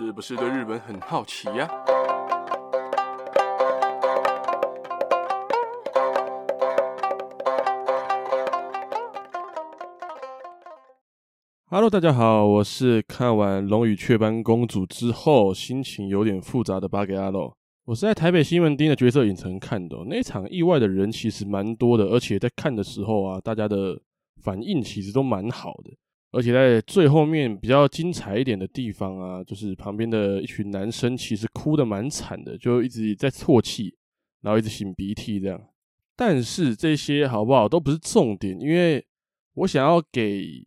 是不是对日本很好奇呀？Hello，大家好，我是看完《龙与雀斑公主》之后心情有点复杂的八给阿洛。我是在台北新闻町的角色影城看的，那场意外的人其实蛮多的，而且在看的时候啊，大家的反应其实都蛮好的。而且在最后面比较精彩一点的地方啊，就是旁边的一群男生其实哭的蛮惨的，就一直在啜泣，然后一直擤鼻涕这样。但是这些好不好都不是重点，因为我想要给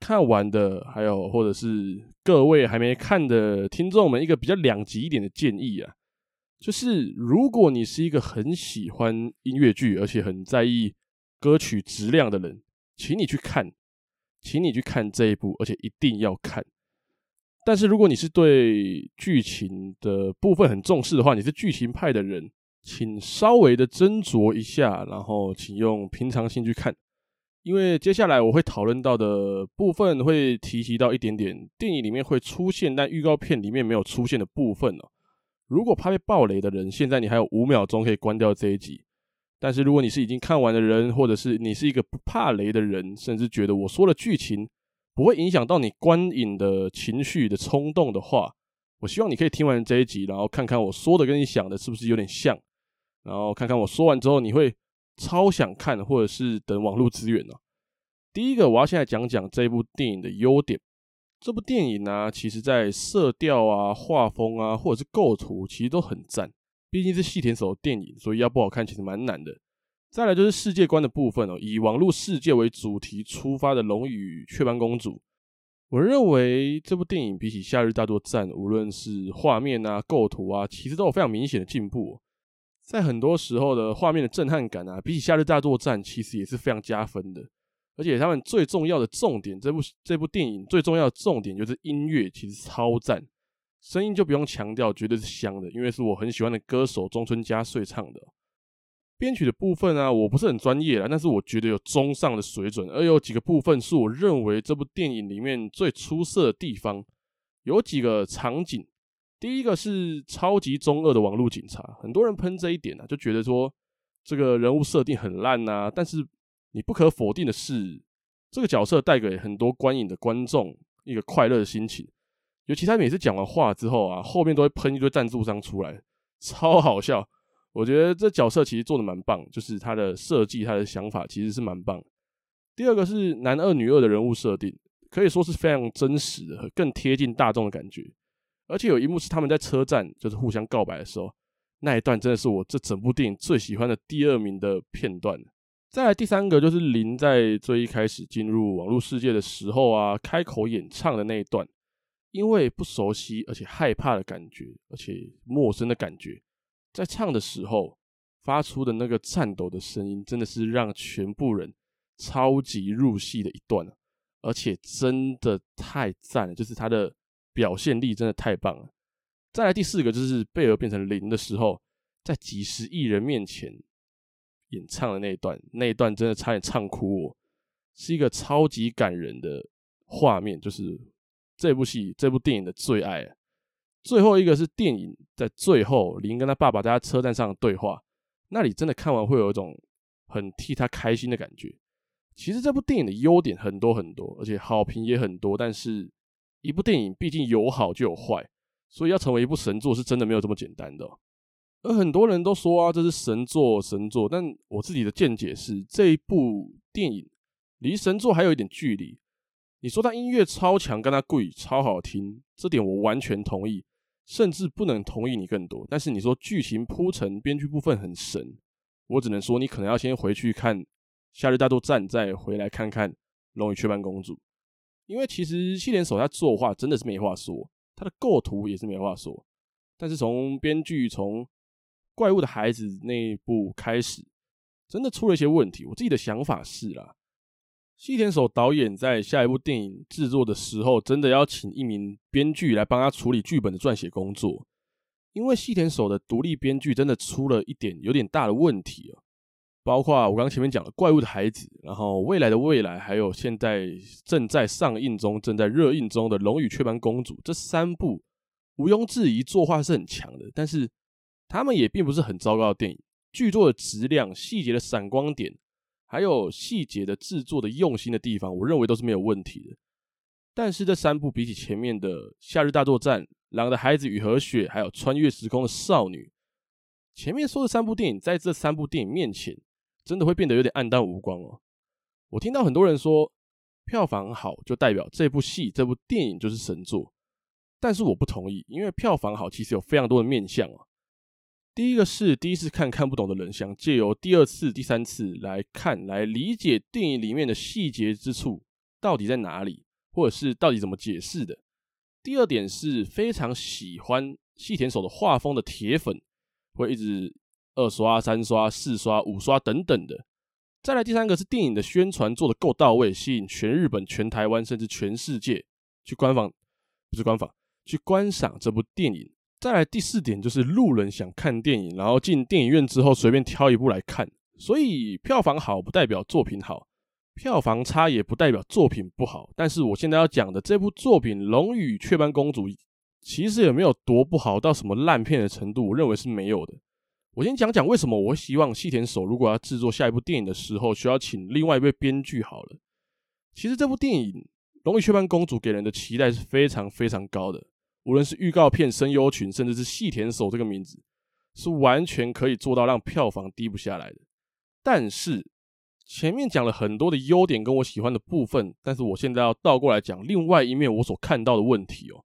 看完的，还有或者是各位还没看的听众们一个比较两极一点的建议啊，就是如果你是一个很喜欢音乐剧，而且很在意歌曲质量的人，请你去看。请你去看这一部，而且一定要看。但是如果你是对剧情的部分很重视的话，你是剧情派的人，请稍微的斟酌一下，然后请用平常心去看。因为接下来我会讨论到的部分会提及到一点点电影里面会出现，但预告片里面没有出现的部分哦。如果怕被爆雷的人，现在你还有五秒钟可以关掉这一集。但是如果你是已经看完的人，或者是你是一个不怕雷的人，甚至觉得我说的剧情不会影响到你观影的情绪的冲动的话，我希望你可以听完这一集，然后看看我说的跟你想的是不是有点像，然后看看我说完之后你会超想看，或者是等网络资源呢。第一个，我要现在讲讲这部电影的优点。这部电影呢、其实在色调啊、画风啊，或者是构图，其实都很赞。毕竟是细田守的电影，所以要不好看其实蛮难的。再来就是世界观的部分哦，以网络世界为主题出发的《龙与雀斑公主》，我认为这部电影比起《夏日大作战》，无论是画面啊、构图啊，其实都有非常明显的进步。在很多时候的画面的震撼感啊，比起《夏日大作战》其实也是非常加分的。而且他们最重要的重点，这部这部电影最重要的重点就是音乐，其实超赞。声音就不用强调，绝对是香的，因为是我很喜欢的歌手中村佳穗唱的。编曲的部分啊，我不是很专业啦，但是我觉得有中上的水准，而有几个部分是我认为这部电影里面最出色的地方。有几个场景，第一个是超级中二的网络警察，很多人喷这一点啊，就觉得说这个人物设定很烂呐。但是你不可否定的是，这个角色带给很多观影的观众一个快乐的心情。尤其他每次讲完话之后啊，后面都会喷一堆赞助商出来，超好笑。我觉得这角色其实做的蛮棒，就是他的设计、他的想法其实是蛮棒。第二个是男二女二的人物设定，可以说是非常真实的，更贴近大众的感觉。而且有一幕是他们在车站就是互相告白的时候，那一段真的是我这整部电影最喜欢的第二名的片段。再来第三个就是林在最一开始进入网络世界的时候啊，开口演唱的那一段。因为不熟悉，而且害怕的感觉，而且陌生的感觉，在唱的时候发出的那个颤抖的声音，真的是让全部人超级入戏的一段，而且真的太赞了，就是他的表现力真的太棒了。再来第四个就是贝儿变成零的时候，在几十亿人面前演唱的那一段，那一段真的差点唱哭我，是一个超级感人的画面，就是。这部戏，这部电影的最爱，最后一个是电影在最后，林跟他爸爸在他车站上的对话，那里真的看完会有一种很替他开心的感觉。其实这部电影的优点很多很多，而且好评也很多。但是，一部电影毕竟有好就有坏，所以要成为一部神作是真的没有这么简单的。而很多人都说啊，这是神作，神作。但我自己的见解是，这一部电影离神作还有一点距离。你说他音乐超强，跟他贵超好听，这点我完全同意，甚至不能同意你更多。但是你说剧情铺陈、编剧部分很神，我只能说你可能要先回去看《夏日大作战》，再回来看看《龙与雀斑公主》，因为其实细田守他作画真的是没话说，他的构图也是没话说。但是从编剧从《怪物的孩子》那一部开始，真的出了一些问题。我自己的想法是啦。细田守导演在下一部电影制作的时候，真的要请一名编剧来帮他处理剧本的撰写工作，因为细田守的独立编剧真的出了一点有点大的问题啊，包括我刚刚前面讲的《怪物的孩子》，然后《未来的未来》，还有现在正在上映中、正在热映中的《龙与雀斑公主》这三部，毋庸置疑作画是很强的，但是他们也并不是很糟糕的电影。剧作的质量、细节的闪光点，还有细节的制作的用心的地方，我认为都是没有问题的。但是这三部比起前面的《夏日大作战》、《狼的孩子与和雪》，还有《穿越时空的少女》，前面说的三部电影，在这三部电影面前，真的会变得有点黯淡无光哦。我听到很多人说，票房好就代表这部戏、这部电影就是神作，但是我不同意，因为票房好其实有非常多的面向啊。第一个是第一次看看不懂的人想借由第二次、第三次来看，来理解电影里面的细节之处到底在哪里，或者是到底怎么解释的。第二点是非常喜欢细田守的画风的铁粉，会一直二刷、三刷、四刷、五刷等等的。再来第三个是电影的宣传做得够到位，吸引全日本、全台湾甚至全世界去观访，不是观访，去观赏这部电影。再来第四点就是路人想看电影，然后进电影院之后随便挑一部来看。所以票房好不代表作品好，票房差也不代表作品不好。但是我现在要讲的这部作品《龙与雀斑公主》，其实也没有多不好到什么烂片的程度，我认为是没有的。我先讲讲为什么我希望细田守如果要制作下一部电影的时候，需要请另外一位编剧好了。其实这部电影《龙与雀斑公主》给人的期待是非常非常高的。无论是预告片、声优群，甚至是细田守这个名字，是完全可以做到让票房低不下来的。但是前面讲了很多的优点跟我喜欢的部分，但是我现在要倒过来讲另外一面我所看到的问题哦。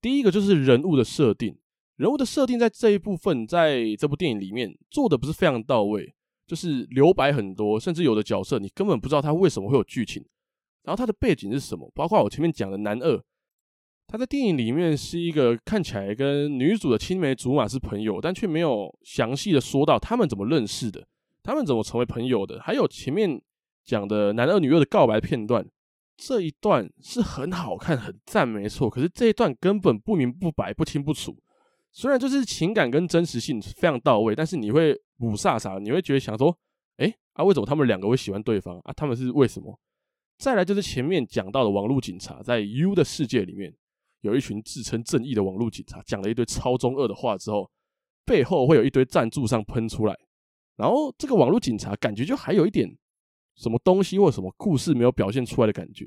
第一个就是人物的设定，人物的设定在这一部分，在这部电影里面做的不是非常到位，就是留白很多，甚至有的角色你根本不知道他为什么会有剧情，然后他的背景是什么，包括我前面讲的男二。他在电影里面是一个看起来跟女主的青梅竹马是朋友，但却没有详细的说到他们怎么认识的，他们怎么成为朋友的。还有前面讲的男二女二的告白片段，这一段是很好看、很赞，没错。可是这一段根本不明不白、不清不楚。虽然就是情感跟真实性非常到位，但是你会雾煞煞，你会觉得想说，哎啊，为什么他们两个会喜欢对方啊？他们是为什么？再来就是前面讲到的网络警察在 U 的世界里面。有一群自称正义的网络警察，讲了一堆超中二的话之后，背后会有一堆赞助商喷出来，然后这个网络警察感觉就还有一点什么东西或什么故事没有表现出来的感觉，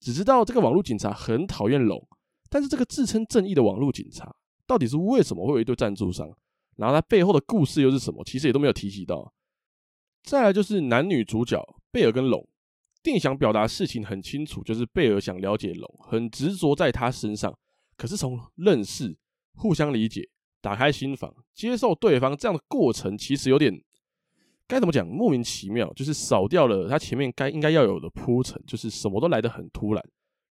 只知道这个网络警察很讨厌龙，但是这个自称正义的网络警察到底是为什么会有一堆赞助商，然后他背后的故事又是什么，其实也都没有提及到。再来就是男女主角贝尔跟龙。电影想表达事情很清楚，就是贝尔想了解龙，很执着在他身上。可是从认识、互相理解、打开心房、接受对方这样的过程，其实有点该怎么讲？莫名其妙，就是少掉了他前面该应该要有的铺陈，就是什么都来得很突然。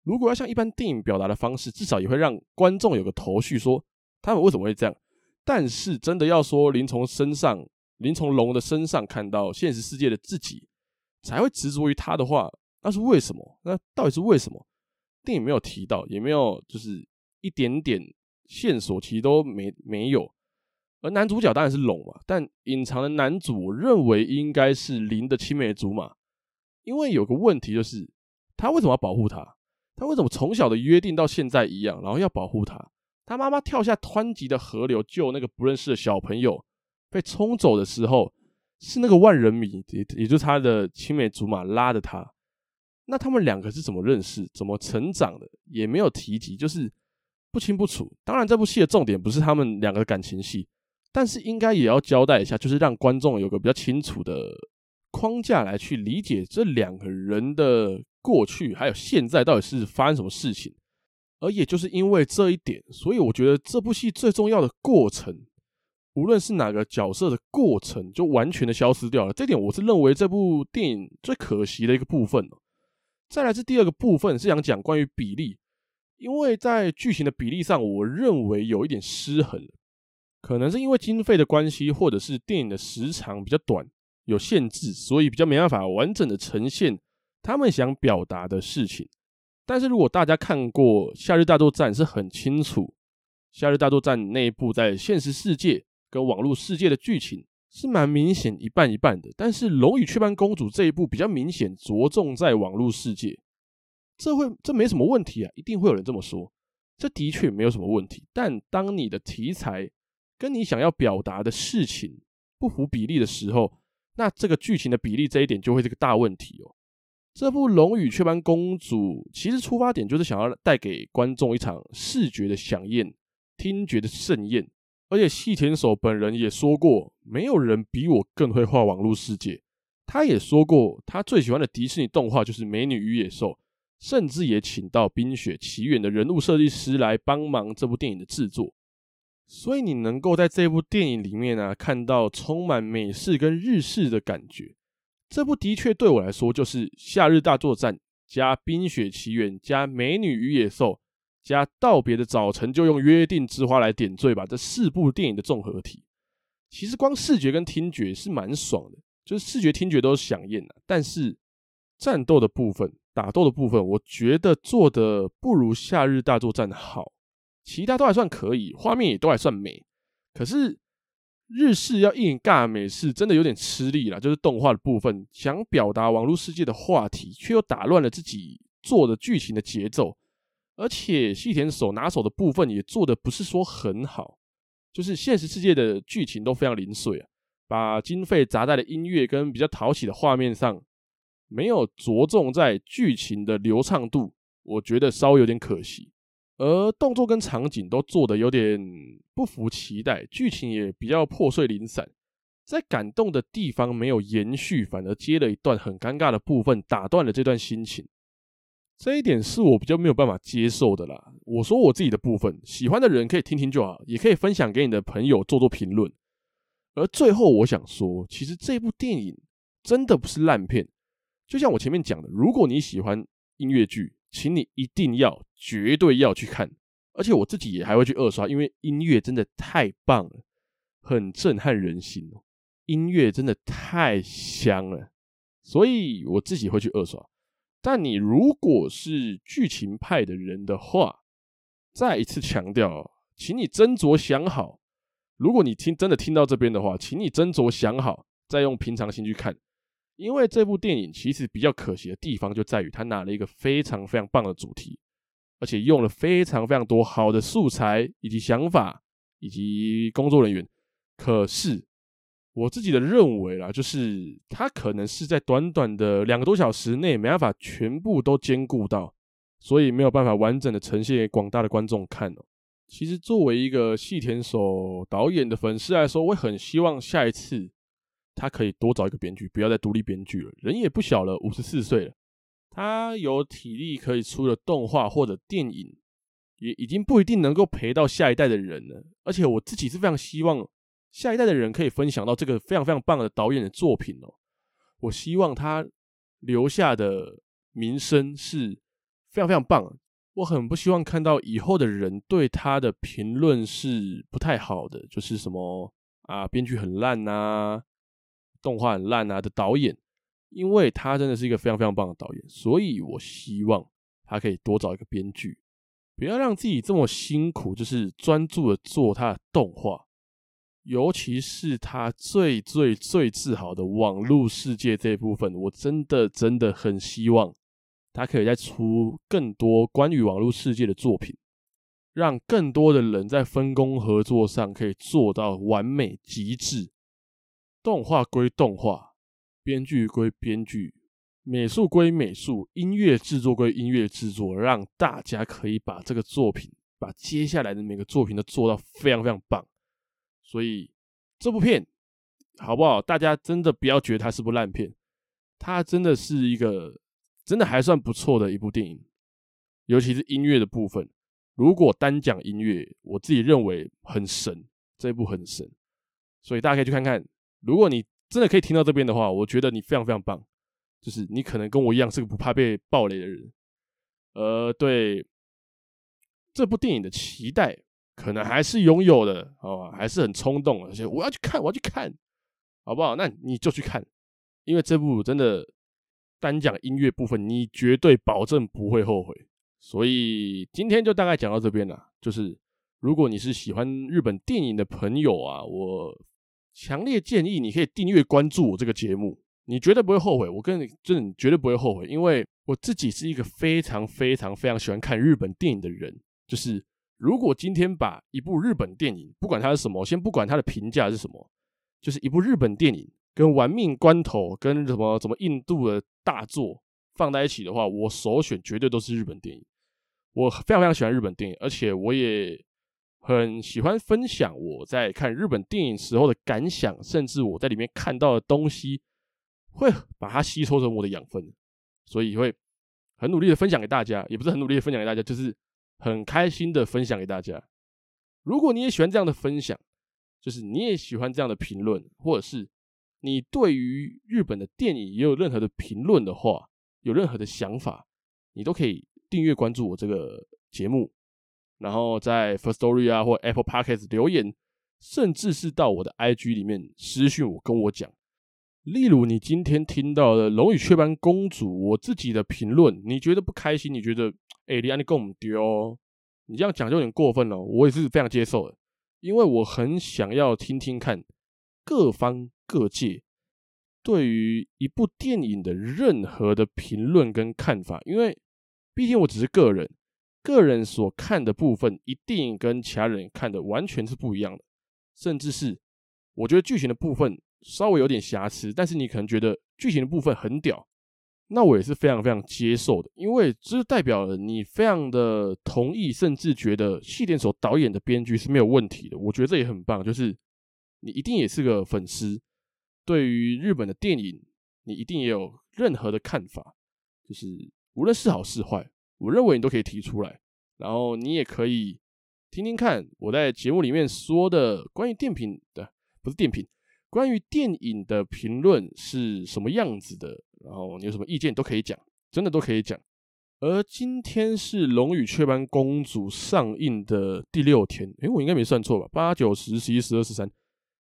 如果要像一般电影表达的方式，至少也会让观众有个头绪，说他们为什么会这样。但是真的要说，林从身上，林从龙的身上看到现实世界的自己。才会执着于他的话，那是为什么？那到底是为什么？电影没有提到，也没有就是一点点线索，其实都没没有。而男主角当然是龙嘛，但隐藏的男主，我认为应该是林的青梅竹马。因为有个问题就是，他为什么要保护他？他为什么从小的约定到现在一样，然后要保护他？他妈妈跳下湍急的河流救那个不认识的小朋友，被冲走的时候。是那个万人迷，也也就是他的青梅竹马拉着他。那他们两个是怎么认识、怎么成长的，也没有提及，就是不清不楚。当然，这部戏的重点不是他们两个的感情戏，但是应该也要交代一下，就是让观众有个比较清楚的框架来去理解这两个人的过去，还有现在到底是发生什么事情。而也就是因为这一点，所以我觉得这部戏最重要的过程。无论是哪个角色的过程，就完全的消失掉了。这点我是认为这部电影最可惜的一个部分。再来是第二个部分，是想讲关于比例，因为在剧情的比例上，我认为有一点失衡，可能是因为经费的关系，或者是电影的时长比较短，有限制，所以比较没办法完整的呈现他们想表达的事情。但是如果大家看过《夏日大作战》，是很清楚，《夏日大作战》那部在现实世界。跟网络世界的剧情是蛮明显一半一半的，但是《龙与雀斑公主》这一部比较明显着重在网络世界，这会这没什么问题啊，一定会有人这么说。这的确没有什么问题。但当你的题材跟你想要表达的事情不符比例的时候，那这个剧情的比例这一点就会是个大问题哦。这部《龙与雀斑公主》其实出发点就是想要带给观众一场视觉的饗宴、听觉的盛宴。而且细田守本人也说过，没有人比我更会画网络世界。他也说过，他最喜欢的迪士尼动画就是《美女与野兽》，甚至也请到《冰雪奇缘》的人物设计师来帮忙这部电影的制作。所以你能够在这部电影里面呢、看到充满美式跟日式的感觉。这部的确对我来说就是《夏日大作战》加《冰雪奇缘》加《美女与野兽》。加道别的早晨就用约定之花来点缀吧，这四部电影的综合体，其实光视觉跟听觉是蛮爽的，就是视觉听觉都是饗宴的。但是战斗的部分、打斗的部分，我觉得做的不如《夏日大作战》好，其他都还算可以，画面也都还算美。可是日式要硬尬美式，真的有点吃力啦，就是动画的部分，想表达网络世界的话题，却又打乱了自己做的剧情的节奏。而且细田守拿手的部分也做的不是说很好，就是现实世界的剧情都非常零碎啊，把经费砸在了音乐跟比较讨喜的画面上，没有着重在剧情的流畅度，我觉得稍微有点可惜。而动作跟场景都做的有点不符期待，剧情也比较破碎零散，在感动的地方没有延续，反而接了一段很尴尬的部分，打断了这段心情。这一点是我比较没有办法接受的啦。我说我自己的部分，喜欢的人可以听听就好，也可以分享给你的朋友做做评论。而最后我想说，其实这部电影真的不是烂片。就像我前面讲的，如果你喜欢音乐剧，请你一定要、绝对要去看。而且我自己也还会去二刷，因为音乐真的太棒了，很震撼人心。音乐真的太香了，所以我自己会去二刷。但你如果是剧情派的人的话，再一次强调，请你斟酌想好。如果你听真的听到这边的话，请你斟酌想好，再用平常心去看。因为这部电影其实比较可惜的地方就在于，它拿了一个非常非常棒的主题，而且用了非常非常多好的素材以及想法以及工作人员，可是。我自己的认为啦，就是他可能是在短短的两个多小时内没办法全部都兼顾到，所以没有办法完整的呈现给广大的观众看哦。其实作为一个细田守导演的粉丝来说，我很希望下一次他可以多找一个编剧，不要再独立编剧了。人也不小了，五十四岁了，他有体力可以出了动画或者电影，也已经不一定能够陪到下一代的人了。而且我自己是非常希望。下一代的人可以分享到这个非常非常棒的导演的作品哦。我希望他留下的名声是非常非常棒。我很不希望看到以后的人对他的评论是不太好的，就是什么啊，编剧很烂呐，动画很烂呐的导演，因为他真的是一个非常非常棒的导演，所以我希望他可以多找一个编剧，不要让自己这么辛苦，就是专注的做他的动画。尤其是他最最最自豪的网络世界这一部分，我真的真的很希望他可以再出更多关于网络世界的作品，让更多的人在分工合作上可以做到完美极致。动画归动画，编剧归编剧，美术归美术，音乐制作归音乐制作，让大家可以把这个作品，把接下来的每个作品都做到非常非常棒。所以这部片好不好？大家真的不要觉得它是部烂片，它真的是一个真的还算不错的一部电影，尤其是音乐的部分。如果单讲音乐，我自己认为很神，这部很神，所以大家可以去看看。如果你真的可以听到这边的话，我觉得你非常非常棒，就是你可能跟我一样是个不怕被暴雷的人，呃，对这部电影的期待。可能还是拥有的，好吧，还是很冲动，而且我要去看，我要去看，好不好？那你就去看，因为这部真的单讲音乐部分，你绝对保证不会后悔。所以今天就大概讲到这边了。就是如果你是喜欢日本电影的朋友啊，我强烈建议你可以订阅关注我这个节目，你绝对不会后悔。我跟你真的绝对不会后悔，因为我自己是一个非常非常非常喜欢看日本电影的人。就是如果今天把一部日本电影，不管它是什么，先不管它的评价是什么，就是一部日本电影跟《玩命关头》跟什么什么印度的大作放在一起的话，我首选绝对都是日本电影。我非常非常喜欢日本电影，而且我也很喜欢分享我在看日本电影时候的感想，甚至我在里面看到的东西，会把它吸收成我的养分，所以会很努力的分享给大家，也不是很努力的分享给大家，就是很开心的分享给大家。如果你也喜欢这样的分享，就是你也喜欢这样的评论，或者是你对于日本的电影也有任何的评论的话，有任何的想法，你都可以。订阅关注我这个节目，然后在 Firstory 啊或 Apple Podcast 留言，甚至是到我的 IG 里面私讯我跟我讲。例如你今天听到的《龙与雀斑公主》，我自己的评论，你觉得不开心？你觉得哎，你安利跟我们丢，你这样讲就有点过分了。我也是非常接受的，因为我很想要听听看各方各界对于一部电影的任何的评论跟看法，因为。毕竟我只是个人，个人所看的部分一定跟其他人看的完全是不一样的，甚至是我觉得剧情的部分稍微有点瑕疵，但是你可能觉得剧情的部分很屌，那我也是非常非常接受的，因为这代表了你非常的同意，甚至觉得细田守导演的编剧是没有问题的。我觉得这也很棒，就是你一定也是个粉丝，对于日本的电影，你一定也有任何的看法，就是。无论是好是坏，我认为你都可以提出来，然后你也可以听听看我在节目里面说的关于电瓶的，不是电瓶，关于电影的评论是什么样子的，然后你有什么意见都可以讲，真的都可以讲。而今天是《龙与雀斑公主》上映的第六天，诶，我应该没算错吧？八九十十一十二十三，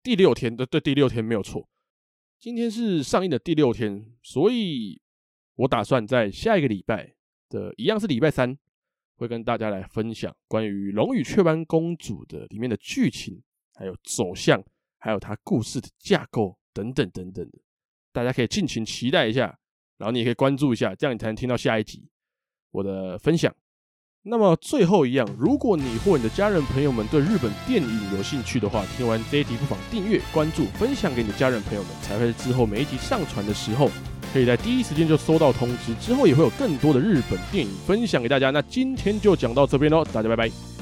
第六天的，对，第六天没有错。今天是上映的第六天，所以。我打算在下一个礼拜的一样是礼拜三，会跟大家来分享关于《龙与雀斑公主》的里面的剧情，还有走向，还有它故事的架构等等等等的，大家可以尽情期待一下，然后你也可以关注一下，这样你才能听到下一集我的分享。那么最后一样，如果你或你的家人朋友们对日本电影有兴趣的话，听完这一集不妨订阅、关注、分享给你的家人朋友们，才会之后每一集上传的时候。可以在第一时间就收到通知，之后也会有更多的日本电影分享给大家。那今天就讲到这边喽，大家拜拜。